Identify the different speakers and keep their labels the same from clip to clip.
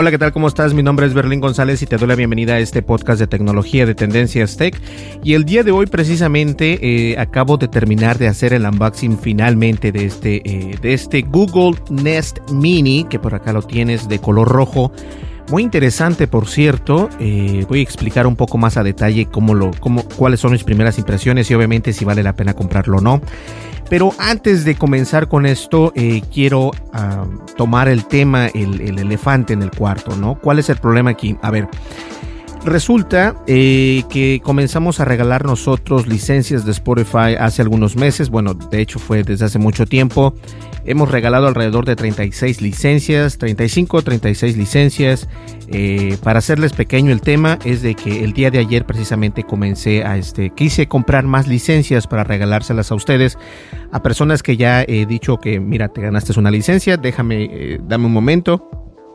Speaker 1: Hola, ¿qué tal? ¿Cómo estás? Mi nombre es Berlín González y te doy la bienvenida a este podcast de tecnología de Tendencias Tech. Y el día de hoy precisamente eh, acabo de terminar de hacer el unboxing finalmente de este, eh, de este Google Nest Mini, que por acá lo tienes de color rojo. Muy interesante, por cierto. Eh, voy a explicar un poco más a detalle cómo lo, cómo, cuáles son mis primeras impresiones y obviamente si vale la pena comprarlo o no. Pero antes de comenzar con esto, eh, quiero uh, tomar el tema, el, el, elefante en el cuarto, ¿no? ¿Cuál es el problema aquí? A ver, resulta eh, que comenzamos a regalar nosotros licencias de Spotify hace algunos meses, bueno, de hecho fue desde hace mucho tiempo. Hemos regalado alrededor de 36 licencias, 35, 36 licencias. Eh, para hacerles pequeño el tema es de que el día de ayer precisamente comencé a este, quise comprar más licencias para regalárselas a ustedes, a personas que ya he dicho que mira, te ganaste una licencia, déjame, eh, dame un momento.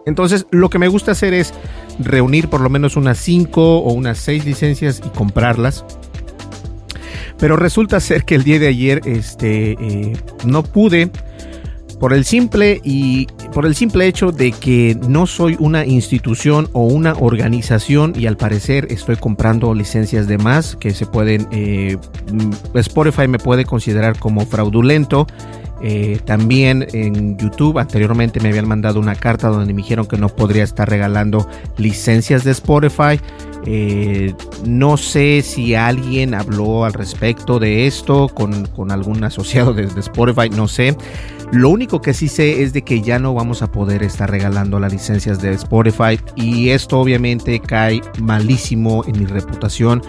Speaker 1: Entonces, lo que me gusta hacer es reunir por lo menos unas 5 o unas 6 licencias y comprarlas. Pero resulta ser que el día de ayer este, eh, no pude por el simple y por el simple hecho de que no soy una institución o una organización y al parecer estoy comprando licencias de más que se pueden eh, Spotify me puede considerar como fraudulento eh, también en YouTube anteriormente me habían mandado una carta donde me dijeron que no podría estar regalando licencias de Spotify. Eh, no sé si alguien habló al respecto de esto con, con algún asociado de, de, Spotify, no sé. Lo único que sí sé es de que ya no vamos a poder estar regalando las licencias de Spotify y esto obviamente cae malísimo en mi reputación.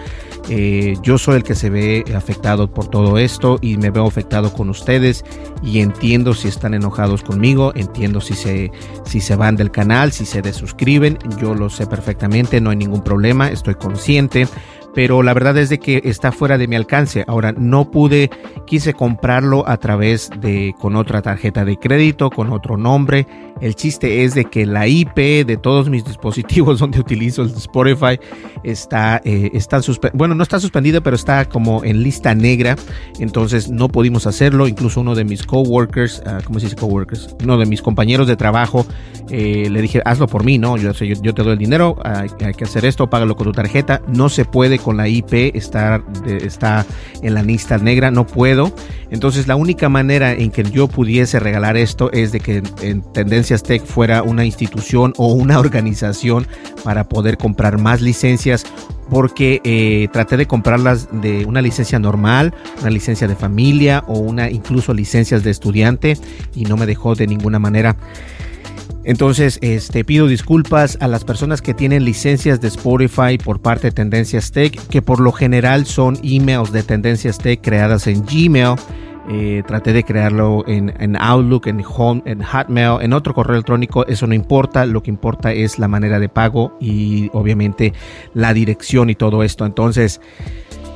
Speaker 1: Eh, yo soy el que se ve afectado por todo esto y me veo afectado con ustedes y entiendo si están enojados conmigo, entiendo si se, si se van del canal, si se desuscriben, yo lo sé perfectamente, no hay ningún problema, estoy consciente, pero la verdad es de que está fuera de mi alcance. Ahora no pude, quise comprarlo a través de con otra tarjeta de crédito, con otro nombre. El chiste es de que la IP de todos mis dispositivos donde utilizo el Spotify está, eh, está bueno, no está suspendida, pero está como en lista negra. Entonces no pudimos hacerlo. Incluso uno de mis coworkers, uh, ¿cómo se dice coworkers? Uno de mis compañeros de trabajo, eh, le dije, hazlo por mí, ¿no? Yo te doy el dinero, hay, hay que hacer esto, págalo con tu tarjeta. No se puede con la IP, está, está en la lista negra, no puedo. Entonces la única manera en que yo pudiese regalar esto es de que en Tendencias Tech fuera una institución o una organización para poder comprar más licencias porque eh, traté de comprarlas de una licencia normal, una licencia de familia o una incluso licencias de estudiante y no me dejó de ninguna manera. Entonces, este, pido disculpas a las personas que tienen licencias de Spotify por parte de Tendencias Tech, que por lo general son emails de Tendencias Tech creadas en Gmail. Eh, traté de crearlo en, Outlook, en Home, en Hotmail, en otro correo electrónico. Eso no importa. Lo que importa es la manera de pago y obviamente la dirección y todo esto. Entonces,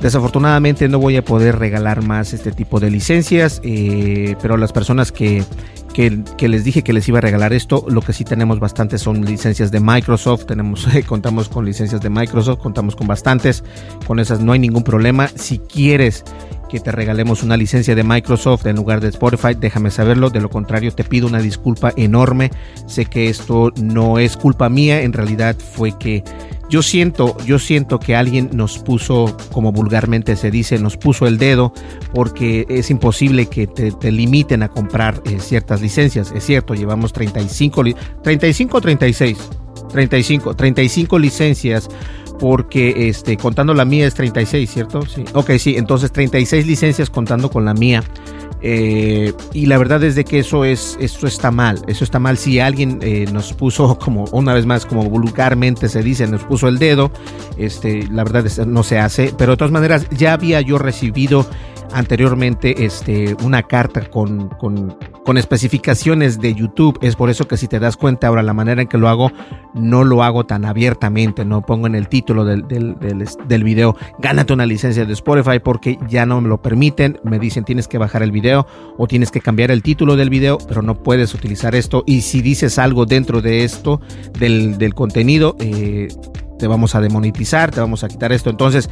Speaker 1: Desafortunadamente no voy a poder regalar más este tipo de licencias, eh, pero las personas que, que, les dije que les iba a regalar esto, lo que sí tenemos bastantes son licencias de Microsoft, tenemos, contamos con licencias de Microsoft, contamos con bastantes, con esas no hay ningún problema. Si quieres que te regalemos una licencia de Microsoft en lugar de Spotify, déjame saberlo. De lo contrario, te pido una disculpa enorme. Sé que esto no es culpa mía, en realidad fue que yo siento, yo siento que alguien nos puso, como vulgarmente se dice, nos puso el dedo porque es imposible que te, limiten a comprar eh, ciertas licencias. Es cierto, llevamos 35, 35 o 36, 35, 35 licencias porque este, contando la mía es 36, ¿cierto? Sí. Ok, sí, entonces 36 licencias contando con la mía. Eh, y la verdad es de que eso es eso está mal eso está mal. Si alguien eh, nos puso como una vez más como vulgarmente se dice nos puso el dedo este la verdad es, no se hace. Pero de todas maneras ya había yo recibido anteriormente este, una carta con, con, con, especificaciones de YouTube. Es por eso que si te das cuenta ahora la manera en que lo hago, no lo hago tan abiertamente. No pongo en el título del, del, del, video, gánate una licencia de Spotify porque ya no me lo permiten. Me dicen tienes que bajar el video o tienes que cambiar el título del video, pero no puedes utilizar esto. Y si dices algo dentro de esto, del, del contenido, eh, te vamos a demonetizar, te vamos a quitar esto. Entonces,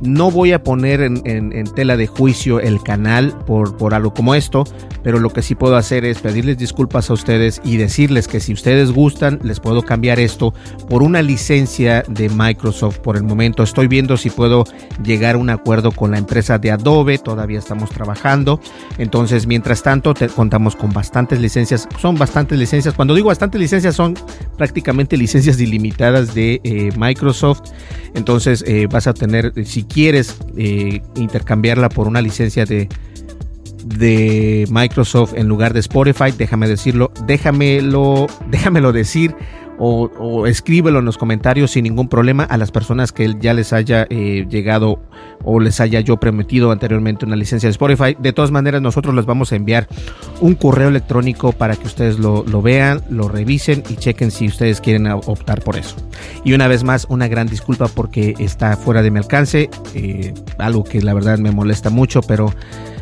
Speaker 1: no voy a poner en, tela de juicio el canal por, por, algo como esto, pero lo que sí puedo hacer es pedirles disculpas a ustedes y decirles que si ustedes gustan, les puedo cambiar esto por una licencia de Microsoft por el momento. Estoy viendo si puedo llegar a un acuerdo con la empresa de Adobe, todavía estamos trabajando. Entonces, mientras tanto, contamos con bastantes licencias. Son bastantes licencias. Cuando digo bastantes licencias, son prácticamente licencias ilimitadas de eh, Microsoft. Entonces, eh, vas a tener, si quieres eh, intercambiarla por una licencia de, de Microsoft en lugar de Spotify, déjame decirlo, déjamelo, déjamelo decir o, escríbelo en los comentarios sin ningún problema a las personas que ya les haya eh, llegado o les haya yo prometido anteriormente una licencia de Spotify. De todas maneras, nosotros les vamos a enviar un correo electrónico para que ustedes lo, vean, lo revisen y chequen si ustedes quieren optar por eso. Y una vez más, una gran disculpa porque está fuera de mi alcance, eh, algo que la verdad me molesta mucho, pero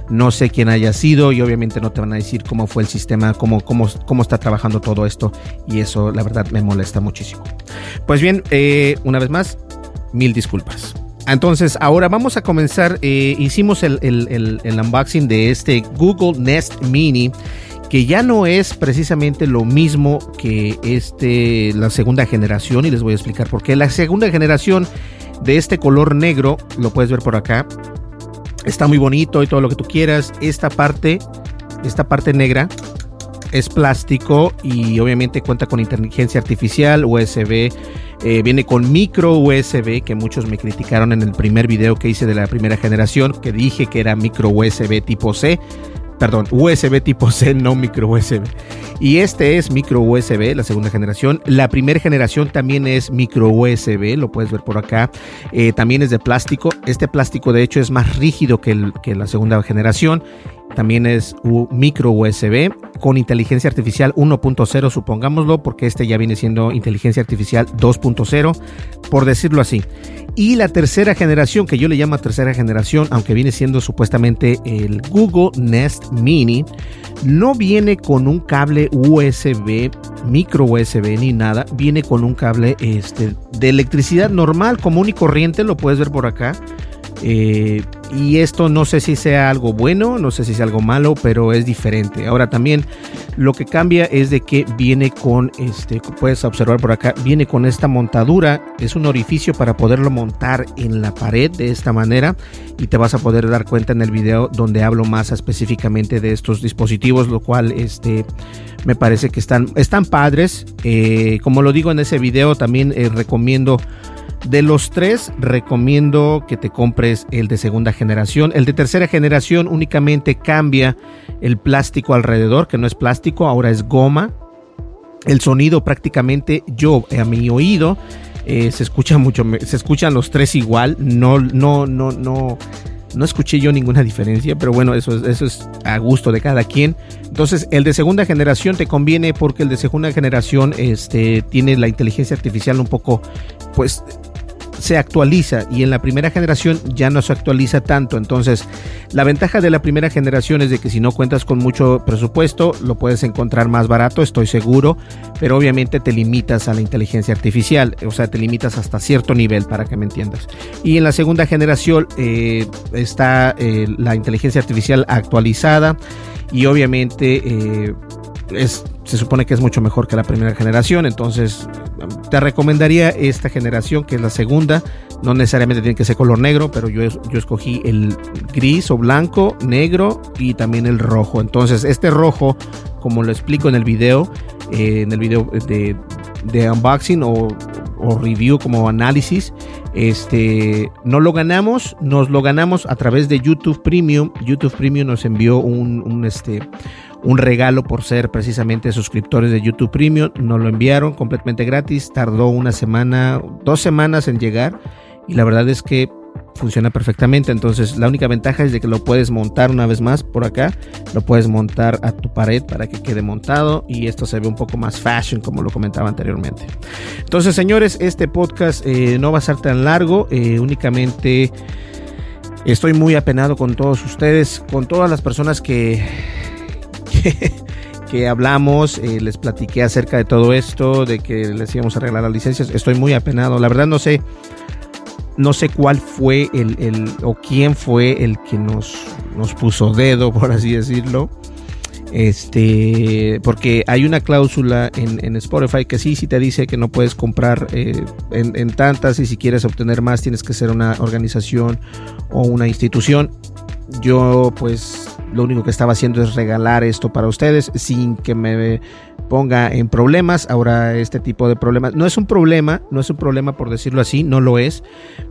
Speaker 1: no sé quién haya sido y obviamente no te van a decir cómo fue el sistema, cómo, cómo, cómo está trabajando todo esto y eso la verdad me molesta muchísimo. Pues bien, eh, una vez más, mil disculpas. Entonces, ahora vamos a comenzar. Eh, hicimos el, el, unboxing de este Google Nest Mini, que ya no es precisamente lo mismo que este, la segunda generación, y les voy a explicar por qué. La segunda generación de este color negro, lo puedes ver por acá, Está muy bonito y todo lo que tú quieras. Esta parte, esta parte negra es plástico y obviamente cuenta con inteligencia artificial, USB, eh, viene con micro USB que muchos me criticaron en el primer video que hice de la primera generación, que dije que era micro USB tipo C perdón, USB tipo C, no micro USB. Y este es micro USB, la segunda generación. La primera generación también es micro USB, lo puedes ver por acá. Eh, también es de plástico. Este plástico de hecho es más rígido que, la segunda generación. También es micro USB con inteligencia artificial 1.0, supongámoslo, porque este ya viene siendo inteligencia artificial 2.0, por decirlo así. Y la tercera generación, que yo le llamo tercera generación, aunque viene siendo supuestamente el Google Nest Mini, no viene con un cable USB, micro USB ni nada, viene con un cable este, de electricidad normal, común y corriente, lo puedes ver por acá. Eh, y esto no sé si sea algo bueno, no sé si sea algo malo, pero es diferente. Ahora también lo que cambia es de que viene con este, puedes observar por acá, viene con esta montadura, es un orificio para poderlo montar en la pared de esta manera y te vas a poder dar cuenta en el video donde hablo más específicamente de estos dispositivos, lo cual este me parece que están, están padres. Eh, como lo digo en ese video, también eh, recomiendo de los tres, recomiendo que te compres el de segunda generación. El de tercera generación únicamente cambia el plástico alrededor, que no es plástico, ahora es goma. El sonido prácticamente yo a mi oído eh, se escucha mucho, se escuchan los tres igual. No, no, no, no. No escuché yo ninguna diferencia, pero bueno, eso es, eso es a gusto de cada quien. Entonces, el de segunda generación te conviene porque el de segunda generación este, tiene la inteligencia artificial un poco, pues, se actualiza y en la primera generación ya no se actualiza tanto. Entonces, la ventaja de la primera generación es de que si no cuentas con mucho presupuesto, lo puedes encontrar más barato, estoy seguro, pero obviamente te limitas a la inteligencia artificial, o sea, te limitas hasta cierto nivel para que me entiendas. Y en la segunda generación eh, está eh, la inteligencia artificial actualizada y obviamente eh, es, se supone que es mucho mejor que la primera generación, entonces te recomendaría esta generación que es la segunda, no necesariamente tiene que ser color negro, pero yo, yo escogí el gris o blanco, negro y también el rojo, entonces este rojo, como lo explico en el video, eh, en el video de, unboxing o, o, review como análisis, este, no lo ganamos, nos lo ganamos a través de YouTube Premium, YouTube Premium nos envió un, un este, un regalo por ser precisamente suscriptores de YouTube Premium. Nos lo enviaron completamente gratis. Tardó una semana, dos semanas en llegar. Y la verdad es que funciona perfectamente. Entonces la única ventaja es de que lo puedes montar una vez más por acá. Lo puedes montar a tu pared para que quede montado. Y esto se ve un poco más fashion como lo comentaba anteriormente. Entonces señores, este podcast eh, no va a ser tan largo. Eh, únicamente... Estoy muy apenado con todos ustedes, con todas las personas que que, hablamos, eh, les platiqué acerca de todo esto, de que les íbamos a arreglar las licencias. Estoy muy apenado. La verdad no sé, no sé cuál fue el, el o quién fue el que nos, nos puso dedo, por así decirlo. Este, porque hay una cláusula en, Spotify que sí, sí te dice que no puedes comprar eh, en, en, tantas y si quieres obtener más tienes que ser una organización o una institución. Yo pues lo único que estaba haciendo es regalar esto para ustedes sin que me ponga en problemas. Ahora este tipo de problemas no es un problema, no es un problema por decirlo así, no lo es,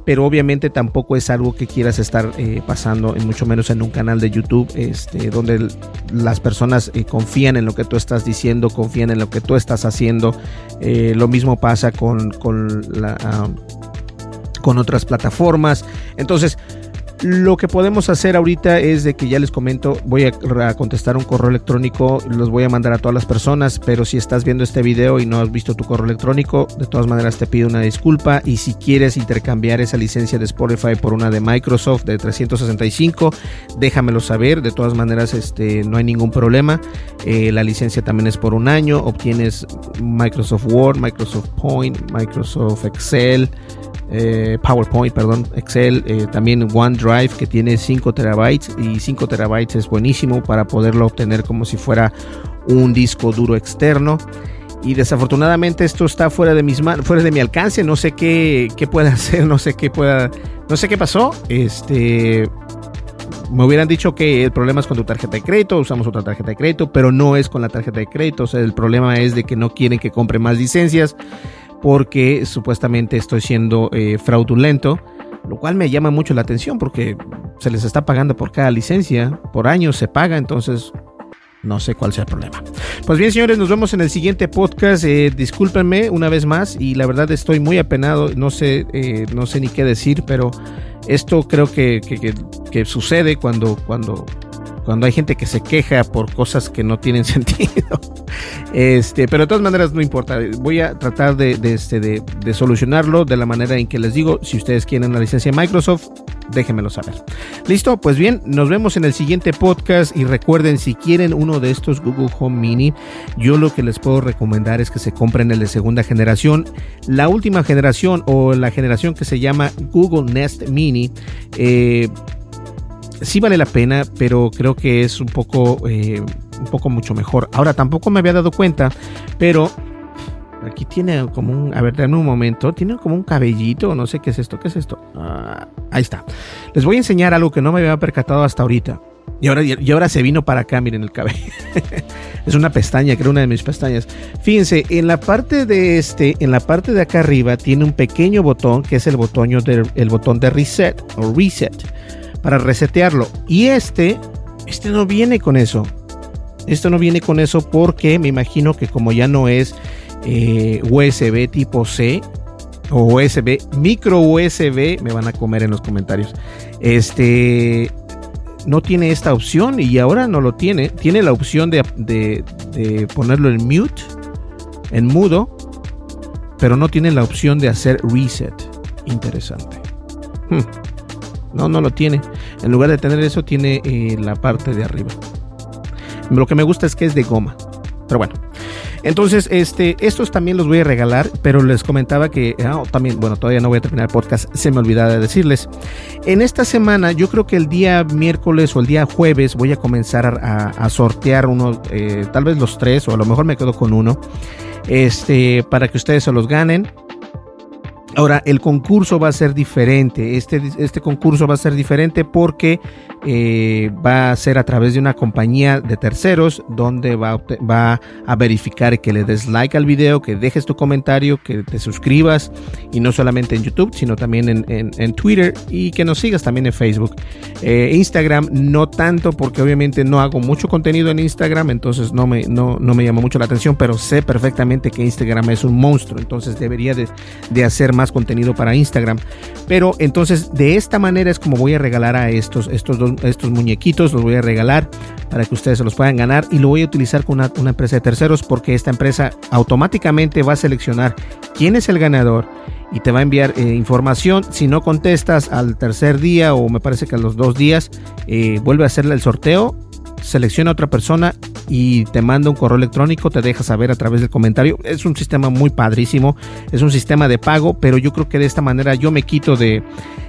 Speaker 1: pero obviamente tampoco es algo que quieras estar eh, pasando, mucho menos en un canal de YouTube, este, donde las personas eh, confían en lo que tú estás diciendo, confían en lo que tú estás haciendo. Eh, lo mismo pasa con, con, la, uh, con otras plataformas. Entonces, lo que podemos hacer ahorita es de que ya les comento, voy a, contestar un correo electrónico, los voy a mandar a todas las personas, pero si estás viendo este video y no has visto tu correo electrónico, de todas maneras te pido una disculpa y si quieres intercambiar esa licencia de Spotify por una de Microsoft de 365, déjamelo saber, de todas maneras este, no hay ningún problema, eh, la licencia también es por un año, obtienes Microsoft Word, Microsoft Point, Microsoft Excel, eh, PowerPoint, perdón, Excel, eh, también OneDrive que tiene 5 terabytes y 5 terabytes es buenísimo para poderlo obtener como si fuera un disco duro externo. Y desafortunadamente esto está fuera de mis fuera de mi alcance, no sé qué, qué pueda hacer, no sé qué pueda, no sé qué pasó. Este, me hubieran dicho que el problema es con tu tarjeta de crédito, usamos otra tarjeta de crédito, pero no es con la tarjeta de crédito, o sea, el problema es de que no quieren que compre más licencias porque supuestamente estoy siendo eh, fraudulento, lo cual me llama mucho la atención porque se les está pagando por cada licencia, por año se paga, entonces no sé cuál sea el problema. Pues bien, señores, nos vemos en el siguiente podcast. Eh, discúlpenme una vez más y la verdad estoy muy apenado. No sé, eh, no sé ni qué decir, pero esto creo que, que, que, que sucede cuando, cuando cuando hay gente que se queja por cosas que no tienen sentido. Este, pero de todas maneras no importa. Voy a tratar de, este, de, de, solucionarlo de la manera en que les digo. Si ustedes quieren la licencia de Microsoft, déjenmelo saber. Listo, pues bien, nos vemos en el siguiente podcast y recuerden si quieren uno de estos Google Home Mini, yo lo que les puedo recomendar es que se compren el de segunda generación. La última generación o la generación que se llama Google Nest Mini. Eh, sí vale la pena, pero creo que es un poco, eh, un poco mucho mejor. Ahora tampoco me había dado cuenta, pero aquí tiene como un, a ver, dame un momento, tiene como un cabellito, no sé qué es esto, qué es esto. Ah, ahí está. Les voy a enseñar algo que no me había percatado hasta ahorita. Y ahora, y ahora se vino para acá, miren el cabello. es una pestaña, creo una de mis pestañas. Fíjense, en la parte de este, en la parte de acá arriba, tiene un pequeño botón que es el botón de, el botón de reset o reset para resetearlo. Y este, este no viene con eso. Esto no viene con eso porque me imagino que como ya no es eh, USB tipo C o USB, micro USB, me van a comer en los comentarios. Este no tiene esta opción y ahora no lo tiene. Tiene la opción de, de, ponerlo en mute, en mudo, pero no tiene la opción de hacer reset. interesante. Hmm. No, no lo tiene. En lugar de tener eso, tiene eh, la parte de arriba. Lo que me gusta es que es de goma. Pero bueno. Entonces, este, estos también los voy a regalar, pero les comentaba que ah, también, bueno, todavía no voy a terminar el podcast, se me olvidaba de decirles. En esta semana, yo creo que el día miércoles o el día jueves voy a comenzar a, sortear uno, eh, tal vez los tres, o a lo mejor me quedo con uno, este, para que ustedes se los ganen. Ahora, el concurso va a ser diferente. Este, este concurso va a ser diferente porque eh, va a ser a través de una compañía de terceros donde va, va, a verificar que le des like al video, que dejes tu comentario, que te suscribas y no solamente en YouTube, sino también en, Twitter y que nos sigas también en Facebook. Eh, Instagram no tanto porque obviamente no hago mucho contenido en Instagram, entonces no me, no, no me llama mucho la atención, pero sé perfectamente que Instagram es un monstruo, entonces debería de, de hacer más contenido para Instagram. Pero entonces de esta manera es como voy a regalar a estos, estos dos estos muñequitos, los voy a regalar para que ustedes se los puedan ganar y lo voy a utilizar con una, empresa de terceros porque esta empresa automáticamente va a seleccionar quién es el ganador y te va a enviar eh, información. Si no contestas al tercer día o me parece que a los dos días, eh, vuelve a hacerle el sorteo selecciona a otra persona y te manda un correo electrónico, te deja saber a través del comentario. Es un sistema muy padrísimo, es un sistema de pago, pero yo creo que de esta manera yo me quito de,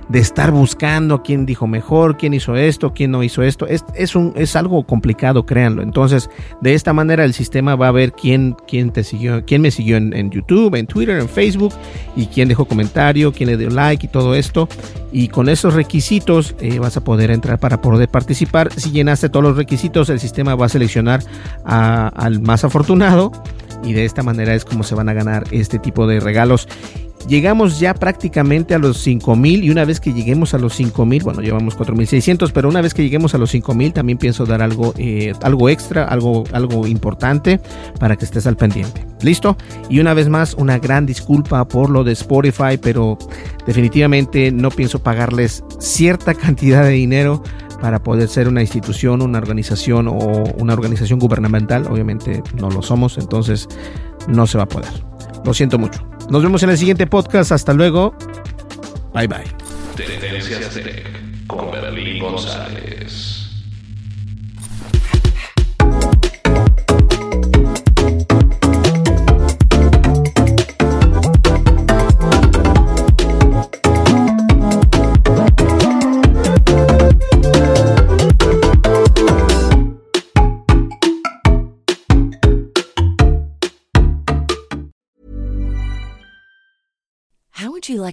Speaker 1: de estar buscando quién dijo mejor, quién hizo esto, quién no hizo esto. Es, es, un, es algo complicado, créanlo. Entonces, de esta manera el sistema va a ver quién, quién te siguió, quién me siguió en, YouTube, en Twitter, en Facebook y quién dejó comentario, quién le dio like y todo esto. Y con esos requisitos eh, vas a poder entrar para poder participar. Si llenaste todos los requisitos, el sistema va a seleccionar al más afortunado y de esta manera es como se van a ganar este tipo de regalos. Llegamos ya prácticamente a los 5000 y una vez que lleguemos a los 5000, bueno, llevamos 4600, pero una vez que lleguemos a los 5000 también pienso dar algo eh, algo extra, algo algo importante para que estés al pendiente. ¿Listo? Y una vez más una gran disculpa por lo de Spotify, pero definitivamente no pienso pagarles cierta cantidad de dinero para poder ser una institución, una organización o una organización gubernamental. Obviamente no lo somos, entonces no se va a poder. Lo siento mucho. Nos vemos en el siguiente podcast. Hasta luego. Bye bye.
Speaker 2: Con González.